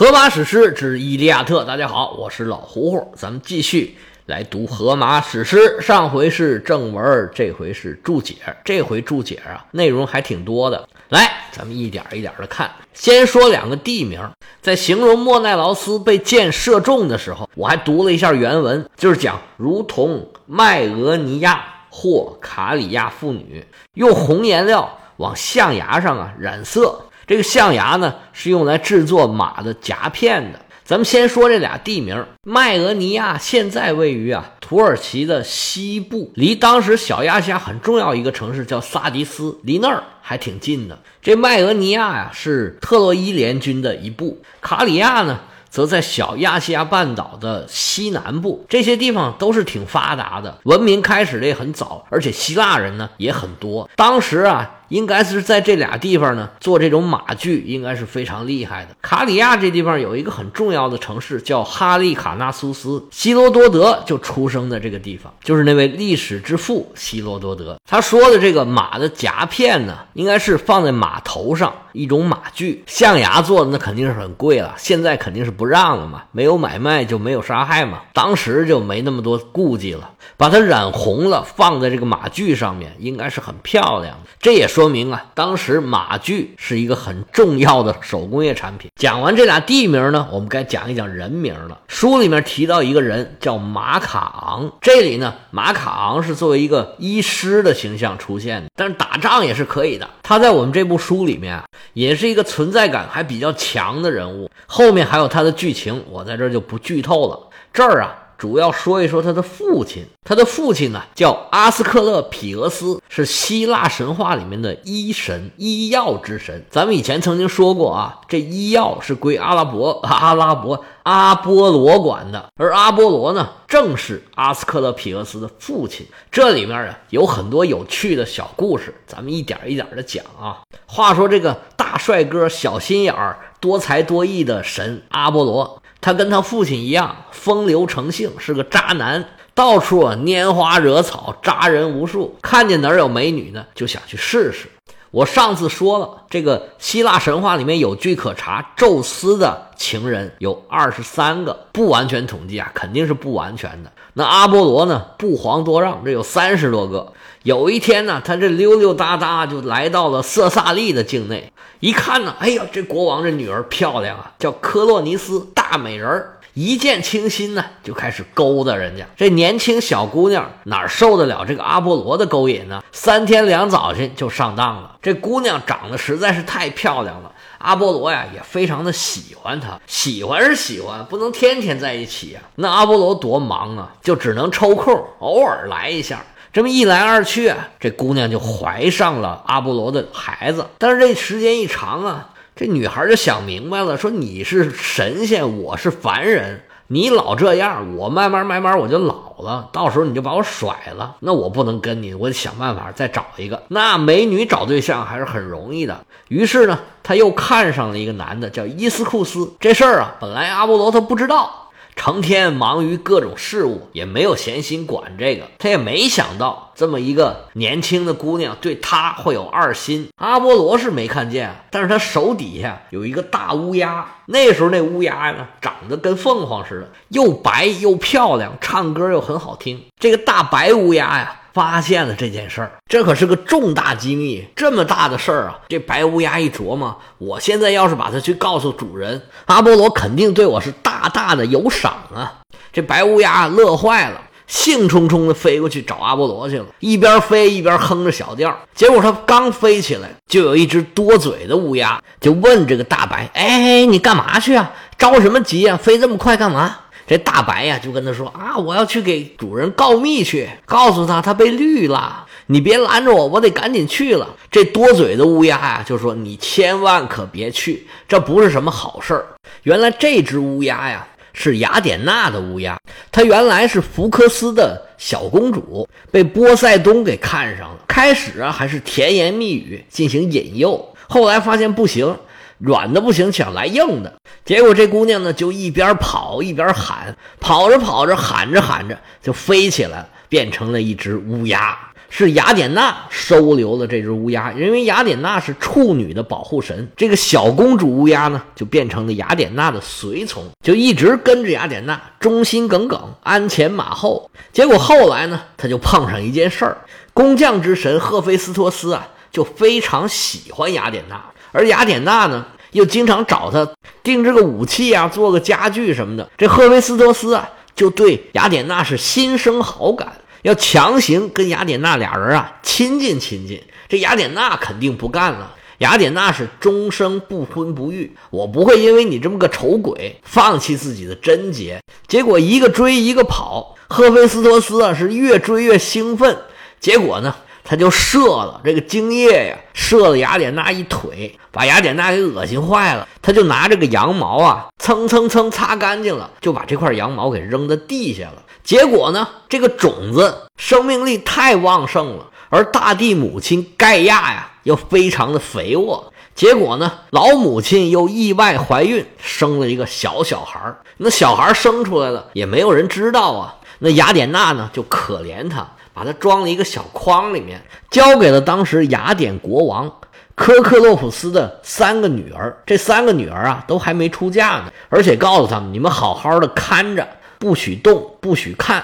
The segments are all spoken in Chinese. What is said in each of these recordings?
荷马史诗之《伊利亚特》，大家好，我是老胡胡，咱们继续来读荷马史诗。上回是正文，这回是注解。这回注解啊，内容还挺多的。来，咱们一点一点的看。先说两个地名，在形容莫奈劳斯被箭射中的时候，我还读了一下原文，就是讲如同麦俄尼亚或卡里亚妇女用红颜料往象牙上啊染色。这个象牙呢，是用来制作马的夹片的。咱们先说这俩地名，麦俄尼亚现在位于啊土耳其的西部，离当时小亚细亚很重要一个城市叫萨迪斯，离那儿还挺近的。这麦俄尼亚呀是特洛伊联军的一部，卡里亚呢则在小亚细亚半岛的西南部。这些地方都是挺发达的，文明开始的也很早，而且希腊人呢也很多。当时啊。应该是在这俩地方呢做这种马具，应该是非常厉害的。卡里亚这地方有一个很重要的城市叫哈利卡纳苏斯，希罗多德就出生在这个地方，就是那位历史之父希罗多德。他说的这个马的夹片呢，应该是放在马头上一种马具，象牙做的那肯定是很贵了，现在肯定是不让了嘛，没有买卖就没有杀害嘛，当时就没那么多顾忌了，把它染红了放在这个马具上面，应该是很漂亮的。这也说。说明啊，当时马具是一个很重要的手工业产品。讲完这俩地名呢，我们该讲一讲人名了。书里面提到一个人叫马卡昂，这里呢，马卡昂是作为一个医师的形象出现的，但是打仗也是可以的。他在我们这部书里面啊，也是一个存在感还比较强的人物。后面还有他的剧情，我在这就不剧透了。这儿啊。主要说一说他的父亲，他的父亲呢叫阿斯克勒皮俄斯，是希腊神话里面的医神、医药之神。咱们以前曾经说过啊，这医药是归阿拉伯、阿拉伯、阿波罗管的，而阿波罗呢正是阿斯克勒皮俄斯的父亲。这里面啊有很多有趣的小故事，咱们一点一点的讲啊。话说这个大帅哥、小心眼儿、多才多艺的神阿波罗。他跟他父亲一样风流成性，是个渣男，到处拈花惹草，渣人无数。看见哪有美女呢，就想去试试。我上次说了，这个希腊神话里面有据可查，宙斯的情人有二十三个，不完全统计啊，肯定是不完全的。那阿波罗呢，不遑多让，这有三十多个。有一天呢，他这溜溜达达就来到了色萨利的境内，一看呢，哎呀，这国王这女儿漂亮啊，叫科洛尼斯，大美人儿。一见倾心呢，就开始勾搭人家。这年轻小姑娘哪受得了这个阿波罗的勾引呢？三天两早晨就上当了。这姑娘长得实在是太漂亮了，阿波罗呀也非常的喜欢她。喜欢是喜欢，不能天天在一起呀。那阿波罗多忙啊，就只能抽空偶尔来一下。这么一来二去啊，这姑娘就怀上了阿波罗的孩子。但是这时间一长啊。这女孩就想明白了，说你是神仙，我是凡人，你老这样，我慢慢慢慢我就老了，到时候你就把我甩了，那我不能跟你，我得想办法再找一个。那美女找对象还是很容易的，于是呢，他又看上了一个男的，叫伊斯库斯。这事儿啊，本来阿波罗他不知道。成天忙于各种事务，也没有闲心管这个。他也没想到这么一个年轻的姑娘对他会有二心。阿波罗是没看见，但是他手底下有一个大乌鸦。那时候那乌鸦呢，长得跟凤凰似的，又白又漂亮，唱歌又很好听。这个大白乌鸦呀。发现了这件事儿，这可是个重大机密，这么大的事儿啊！这白乌鸦一琢磨，我现在要是把它去告诉主人，阿波罗肯定对我是大大的有赏啊！这白乌鸦乐坏了，兴冲冲地飞过去找阿波罗去了，一边飞一边哼着小调。结果他刚飞起来，就有一只多嘴的乌鸦就问这个大白：“哎，你干嘛去啊？着什么急啊？飞这么快干嘛？”这大白呀，就跟他说啊，我要去给主人告密去，告诉他他被绿了，你别拦着我，我得赶紧去了。这多嘴的乌鸦呀，就说你千万可别去，这不是什么好事儿。原来这只乌鸦呀，是雅典娜的乌鸦，它原来是福克斯的小公主，被波塞冬给看上了。开始啊，还是甜言蜜语进行引诱，后来发现不行。软的不行，想来硬的，结果这姑娘呢就一边跑一边喊，跑着跑着喊着喊着就飞起来，变成了一只乌鸦。是雅典娜收留了这只乌鸦，因为雅典娜是处女的保护神。这个小公主乌鸦呢，就变成了雅典娜的随从，就一直跟着雅典娜，忠心耿耿，鞍前马后。结果后来呢，他就碰上一件事儿，工匠之神赫菲斯托斯啊，就非常喜欢雅典娜，而雅典娜呢，又经常找他定制个武器啊，做个家具什么的。这赫菲斯托斯啊，就对雅典娜是心生好感。要强行跟雅典娜俩人啊亲近亲近，这雅典娜肯定不干了。雅典娜是终生不婚不育，我不会因为你这么个丑鬼放弃自己的贞洁。结果一个追一个跑，赫菲斯托斯啊是越追越兴奋，结果呢他就射了这个精液呀，射了雅典娜一腿，把雅典娜给恶心坏了。他就拿这个羊毛啊蹭蹭蹭擦干净了，就把这块羊毛给扔在地下了。结果呢，这个种子生命力太旺盛了，而大地母亲盖亚呀又非常的肥沃。结果呢，老母亲又意外怀孕，生了一个小小孩那小孩生出来了，也没有人知道啊。那雅典娜呢，就可怜他，把他装了一个小筐里面，交给了当时雅典国王科克洛普斯的三个女儿。这三个女儿啊，都还没出嫁呢，而且告诉他们，你们好好的看着。不许动，不许看。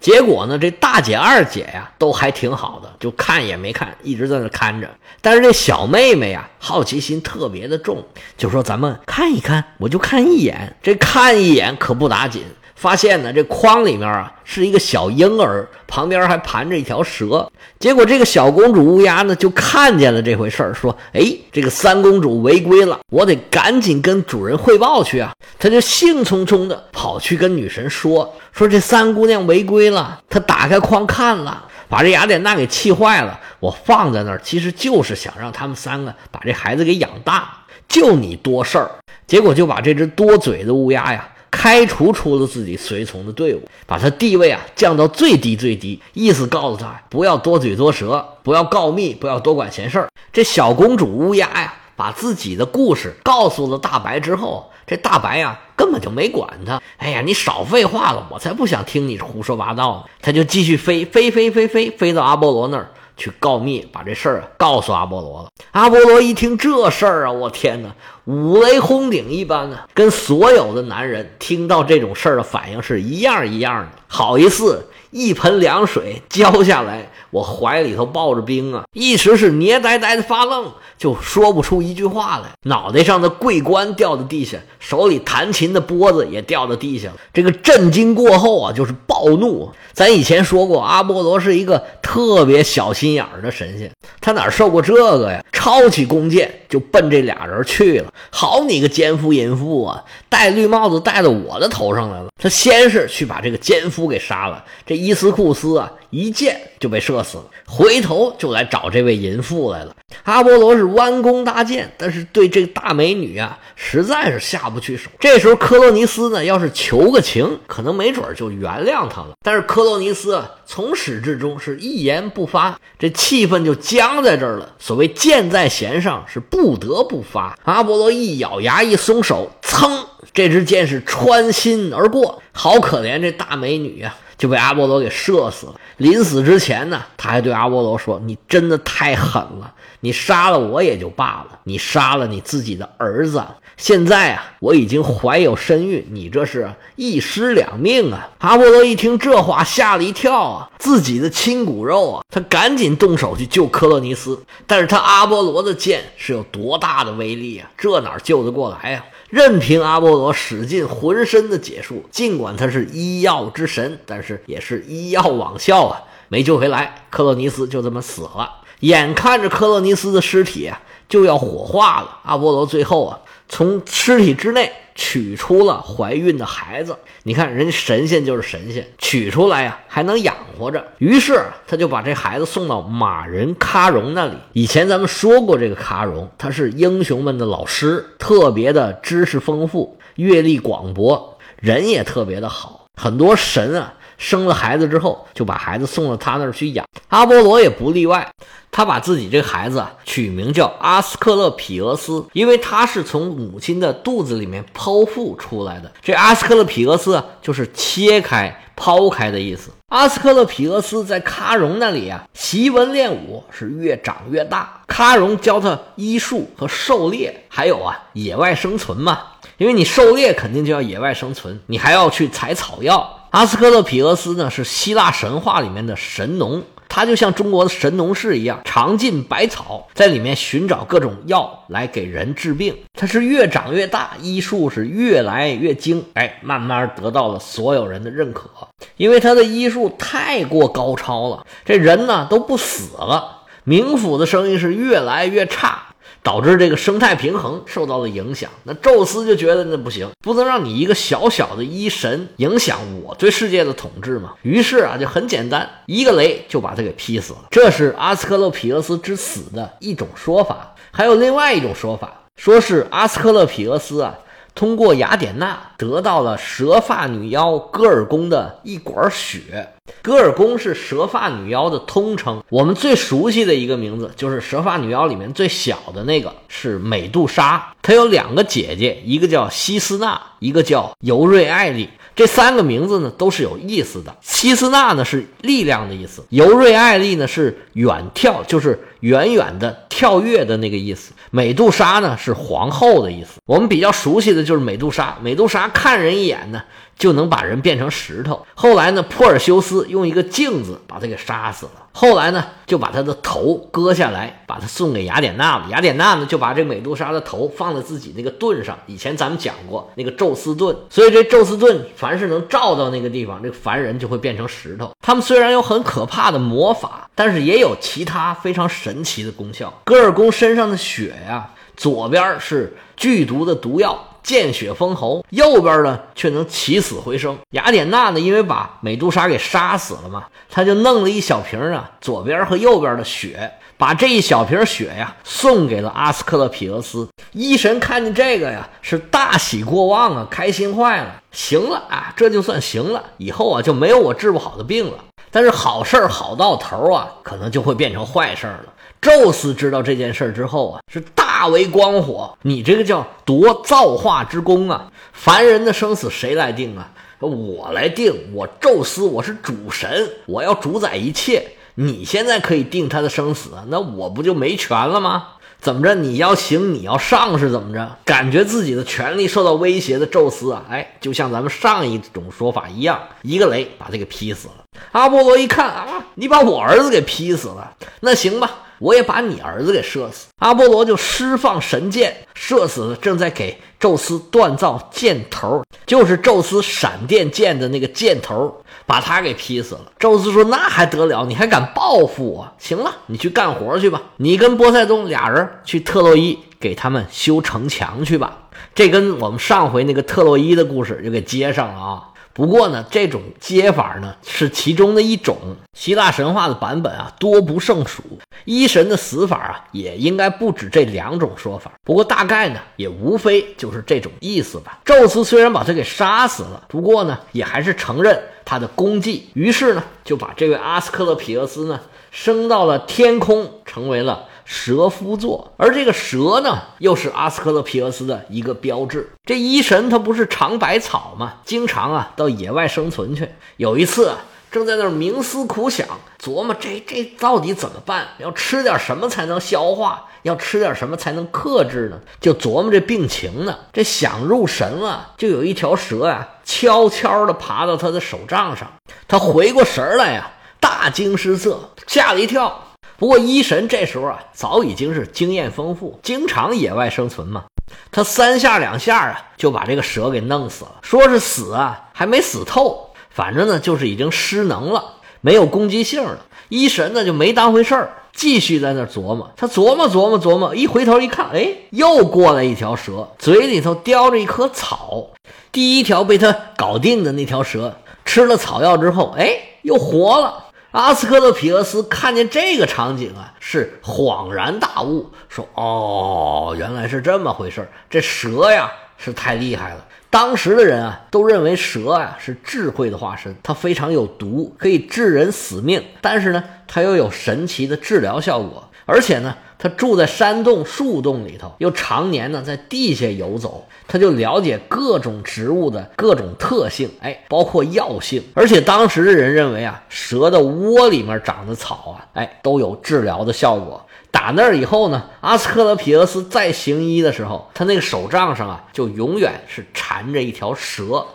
结果呢，这大姐、二姐呀，都还挺好的，就看也没看，一直在那看着。但是这小妹妹呀，好奇心特别的重，就说：“咱们看一看，我就看一眼。”这看一眼可不打紧。发现呢，这筐里面啊是一个小婴儿，旁边还盘着一条蛇。结果这个小公主乌鸦呢就看见了这回事儿，说：“哎，这个三公主违规了，我得赶紧跟主人汇报去啊！”她就兴冲冲的跑去跟女神说：“说这三姑娘违规了，她打开筐看了，把这雅典娜给气坏了。我放在那儿，其实就是想让他们三个把这孩子给养大，就你多事儿。结果就把这只多嘴的乌鸦呀。”开除出了自己随从的队伍，把他地位啊降到最低最低，意思告诉他不要多嘴多舌，不要告密，不要多管闲事儿。这小公主乌鸦呀，把自己的故事告诉了大白之后，这大白呀根本就没管他。哎呀，你少废话了，我才不想听你胡说八道呢。他就继续飞飞飞飞飞飞到阿波罗那儿。去告密，把这事儿告诉阿波罗了。阿波罗一听这事儿啊，我天哪，五雷轰顶一般呢，跟所有的男人听到这种事儿的反应是一样一样的。好一似一盆凉水浇下来，我怀里头抱着冰啊，一时是捏呆呆的发愣，就说不出一句话来。脑袋上的桂冠掉到地下，手里弹琴的钵子也掉到地下了。这个震惊过后啊，就是暴怒。咱以前说过，阿波罗是一个特别小心眼儿的神仙，他哪受过这个呀？抄起弓箭就奔这俩人去了。好你个奸夫淫妇啊！戴绿帽子戴到我的头上来了。他先是去把这个奸夫给杀了，这伊斯库斯啊，一箭就被射死了。回头就来找这位淫妇来了。阿波罗是弯弓搭箭，但是对这大美女啊，实在是下不去手。这时候科洛尼斯呢，要是求个情，可能没准就原谅他了。但是科洛尼斯啊，从始至终是一言不发，这气氛就僵在这儿了。所谓箭在弦上，是不得不发。阿波罗一咬牙，一松手，噌，这支箭是穿心而过。好可怜这大美女呀！就被阿波罗给射死了。临死之前呢，他还对阿波罗说：“你真的太狠了，你杀了我也就罢了，你杀了你自己的儿子。现在啊，我已经怀有身孕，你这是一尸两命啊！”阿波罗一听这话，吓了一跳啊，自己的亲骨肉啊，他赶紧动手去救克洛尼斯。但是他阿波罗的剑是有多大的威力啊？这哪救得过来呀？任凭阿波罗使尽浑身的解数，尽管他是医药之神，但是也是医药网效啊，没救回来。克洛尼斯就这么死了。眼看着克洛尼斯的尸体就要火化了，阿波罗最后啊从尸体之内。取出了怀孕的孩子，你看人家神仙就是神仙，取出来呀还能养活着。于是他就把这孩子送到马人喀戎那里。以前咱们说过，这个喀戎他是英雄们的老师，特别的知识丰富，阅历广博，人也特别的好。很多神啊生了孩子之后，就把孩子送到他那儿去养。阿波罗也不例外，他把自己这孩子啊取名叫阿斯克勒皮俄斯，因为他是从母亲的肚子里面剖腹出来的。这阿斯克勒皮俄斯啊，就是切开、抛开的意思。阿斯克勒皮俄斯在喀戎那里啊，习文练武，是越长越大。喀戎教他医术和狩猎，还有啊野外生存嘛。因为你狩猎肯定就要野外生存，你还要去采草药。阿斯克勒皮俄斯呢是希腊神话里面的神农，他就像中国的神农氏一样，尝尽百草，在里面寻找各种药来给人治病。他是越长越大，医术是越来越精，哎，慢慢得到了所有人的认可。因为他的医术太过高超了，这人呢都不死了，冥府的生意是越来越差。导致这个生态平衡受到了影响。那宙斯就觉得那不行，不能让你一个小小的医神影响我对世界的统治嘛。于是啊，就很简单，一个雷就把他给劈死了。这是阿斯克勒皮俄斯之死的一种说法。还有另外一种说法，说是阿斯克勒皮俄斯啊，通过雅典娜得到了蛇发女妖戈尔宫的一管血。戈尔宫是蛇发女妖的通称，我们最熟悉的一个名字就是蛇发女妖里面最小的那个是美杜莎，她有两个姐姐，一个叫西斯娜，一个叫尤瑞艾丽。这三个名字呢都是有意思的。西斯娜呢是力量的意思，尤瑞艾丽呢是远眺，就是远远的跳跃的那个意思。美杜莎呢是皇后的意思。我们比较熟悉的就是美杜莎，美杜莎看人一眼呢。就能把人变成石头。后来呢，珀尔修斯用一个镜子把他给杀死了。后来呢，就把他的头割下来，把他送给雅典娜了。雅典娜呢，就把这美杜莎的头放在自己那个盾上。以前咱们讲过那个宙斯盾，所以这宙斯盾凡是能照到那个地方，这个凡人就会变成石头。他们虽然有很可怕的魔法，但是也有其他非常神奇的功效。戈尔宫身上的血呀，左边是剧毒的毒药。见血封喉，右边呢却能起死回生。雅典娜呢，因为把美杜莎给杀死了嘛，他就弄了一小瓶啊，左边和右边的血，把这一小瓶血呀送给了阿斯克勒庇俄斯。医神看见这个呀，是大喜过望啊，开心坏了。行了啊，这就算行了，以后啊就没有我治不好的病了。但是好事好到头啊，可能就会变成坏事了。宙斯知道这件事之后啊，是大为光火。你这个叫夺造化之功啊！凡人的生死谁来定啊？我来定。我宙斯，我是主神，我要主宰一切。你现在可以定他的生死，那我不就没权了吗？怎么着？你要行，你要上是怎么着？感觉自己的权力受到威胁的宙斯啊，哎，就像咱们上一种说法一样，一个雷把他给劈死了。阿波罗一看啊，你把我儿子给劈死了，那行吧。我也把你儿子给射死，阿波罗就释放神箭，射死了正在给宙斯锻造箭头，就是宙斯闪电箭的那个箭头，把他给劈死了。宙斯说：“那还得了？你还敢报复我？行了，你去干活去吧，你跟波塞冬俩人去特洛伊给他们修城墙去吧。”这跟我们上回那个特洛伊的故事就给接上了啊。不过呢，这种接法呢是其中的一种。希腊神话的版本啊多不胜数，医神的死法啊也应该不止这两种说法。不过大概呢也无非就是这种意思吧。宙斯虽然把他给杀死了，不过呢也还是承认他的功绩，于是呢就把这位阿斯克勒皮俄斯呢升到了天空，成为了。蛇夫座，而这个蛇呢，又是阿斯克勒皮俄斯的一个标志。这医神他不是尝百草吗？经常啊到野外生存去。有一次啊正在那儿冥思苦想，琢磨这这到底怎么办？要吃点什么才能消化？要吃点什么才能克制呢？就琢磨这病情呢。这想入神了，就有一条蛇啊，悄悄地爬到他的手杖上。他回过神来呀，大惊失色，吓了一跳。不过，医神这时候啊，早已经是经验丰富，经常野外生存嘛。他三下两下啊，就把这个蛇给弄死了。说是死啊，还没死透，反正呢，就是已经失能了，没有攻击性了。医神呢，就没当回事儿，继续在那琢磨。他琢磨琢磨琢磨，一回头一看，哎，又过来一条蛇，嘴里头叼着一颗草。第一条被他搞定的那条蛇，吃了草药之后，哎，又活了。阿斯克勒皮俄斯看见这个场景啊，是恍然大悟，说：“哦，原来是这么回事这蛇呀，是太厉害了。当时的人啊，都认为蛇啊是智慧的化身，它非常有毒，可以致人死命。但是呢，它又有神奇的治疗效果，而且呢，他住在山洞、树洞里头，又常年呢在地下游走，他就了解各种植物的各种特性，哎，包括药性。而且当时的人认为啊，蛇的窝里面长的草啊，哎，都有治疗的效果。打那儿以后呢，阿斯克勒皮俄斯再行医的时候，他那个手杖上啊，就永远是缠着一条蛇。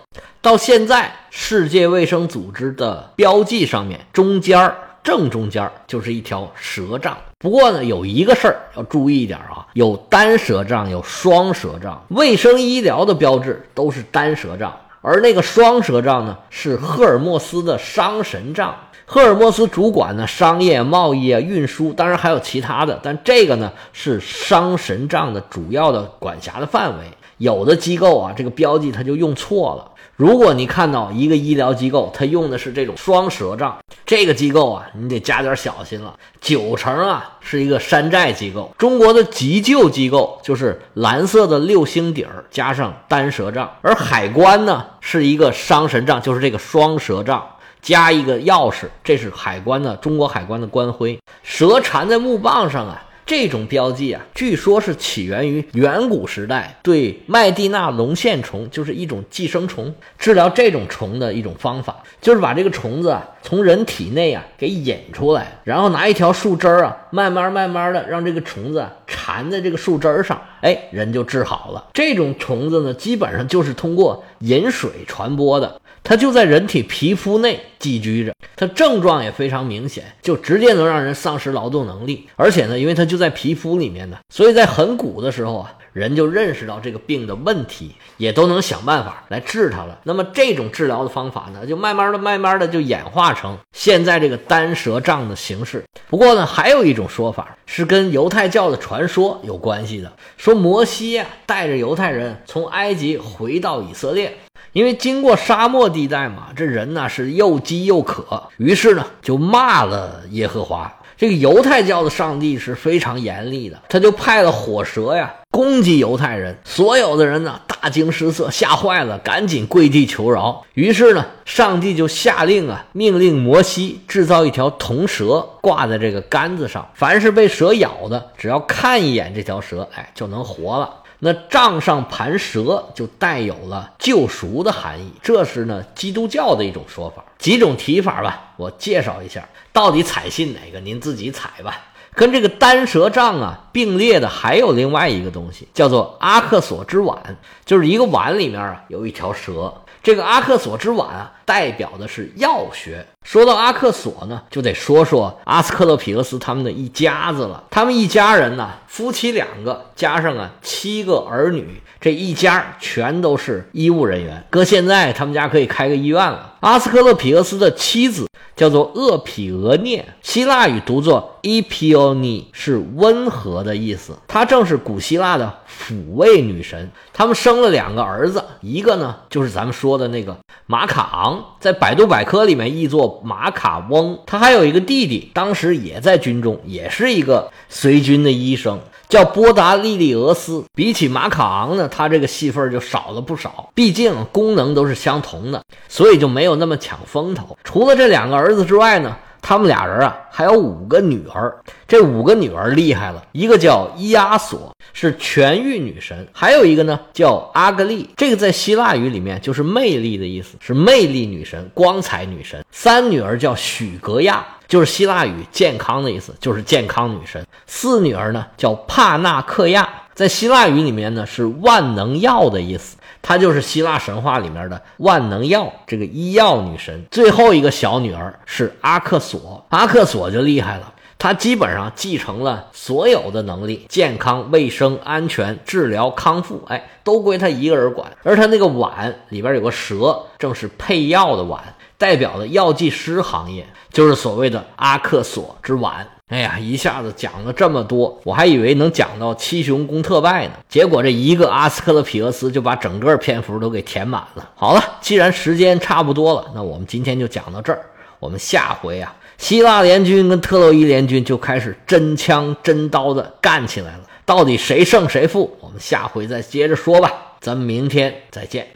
到现在，世界卫生组织的标记上面中间儿正中间儿就是一条蛇杖。不过呢，有一个事儿要注意一点啊，有单蛇杖，有双蛇杖。卫生医疗的标志都是单蛇杖，而那个双蛇杖呢，是赫尔墨斯的商神杖。赫尔墨斯主管呢商业、贸易啊、运输，当然还有其他的，但这个呢是商神杖的主要的管辖的范围。有的机构啊，这个标记它就用错了。如果你看到一个医疗机构，它用的是这种双蛇杖，这个机构啊，你得加点小心了。九成啊是一个山寨机构。中国的急救机构就是蓝色的六星底儿加上单蛇杖，而海关呢是一个伤神杖，就是这个双蛇杖。加一个钥匙，这是海关的中国海关的官徽。蛇缠在木棒上啊，这种标记啊，据说是起源于远古时代对麦地那龙线虫，就是一种寄生虫，治疗这种虫的一种方法，就是把这个虫子啊从人体内啊给引出来，然后拿一条树枝啊，慢慢慢慢的让这个虫子缠在这个树枝上，哎，人就治好了。这种虫子呢，基本上就是通过饮水传播的。它就在人体皮肤内寄居着，它症状也非常明显，就直接能让人丧失劳动能力。而且呢，因为它就在皮肤里面呢，所以在很古的时候啊，人就认识到这个病的问题，也都能想办法来治它了。那么这种治疗的方法呢，就慢慢的、慢慢的就演化成现在这个单蛇杖的形式。不过呢，还有一种说法是跟犹太教的传说有关系的，说摩西呀带着犹太人从埃及回到以色列。因为经过沙漠地带嘛，这人呢是又饥又渴，于是呢就骂了耶和华。这个犹太教的上帝是非常严厉的，他就派了火蛇呀攻击犹太人。所有的人呢大惊失色，吓坏了，赶紧跪地求饶。于是呢，上帝就下令啊，命令摩西制造一条铜蛇，挂在这个杆子上，凡是被蛇咬的，只要看一眼这条蛇，哎，就能活了。那杖上盘蛇就带有了救赎的含义，这是呢基督教的一种说法。几种提法吧，我介绍一下，到底采信哪个，您自己采吧。跟这个单蛇杖啊并列的还有另外一个东西，叫做阿克索之碗，就是一个碗里面啊有一条蛇。这个阿克索之碗啊，代表的是药学。说到阿克索呢，就得说说阿斯克勒皮俄斯他们的一家子了。他们一家人呢，夫妻两个加上啊七个儿女，这一家全都是医务人员。搁现在，他们家可以开个医院了。阿斯克勒皮俄斯的妻子叫做厄匹俄涅，希腊语读作伊皮欧尼，是温和的意思。她正是古希腊的抚慰女神。他们生了两个儿子，一个呢就是咱们说的那个马卡昂，在百度百科里面译作。马卡翁，他还有一个弟弟，当时也在军中，也是一个随军的医生，叫波达利利俄斯。比起马卡昂呢，他这个戏份就少了不少。毕竟功能都是相同的，所以就没有那么抢风头。除了这两个儿子之外呢？他们俩人啊，还有五个女儿。这五个女儿厉害了，一个叫伊阿索，是全域女神；还有一个呢，叫阿格丽，这个在希腊语里面就是魅力的意思，是魅力女神、光彩女神。三女儿叫许格亚，就是希腊语健康的意思，就是健康女神。四女儿呢叫帕纳克亚，在希腊语里面呢是万能药的意思。她就是希腊神话里面的万能药，这个医药女神。最后一个小女儿是阿克索，阿克索就厉害了，她基本上继承了所有的能力，健康、卫生、安全、治疗、康复，哎，都归她一个人管。而她那个碗里边有个蛇，正是配药的碗，代表的药剂师行业，就是所谓的阿克索之碗。哎呀，一下子讲了这么多，我还以为能讲到七雄攻特拜呢，结果这一个阿斯克勒皮俄斯就把整个篇幅都给填满了。好了，既然时间差不多了，那我们今天就讲到这儿。我们下回啊，希腊联军跟特洛伊联军就开始真枪真刀的干起来了，到底谁胜谁负？我们下回再接着说吧。咱们明天再见。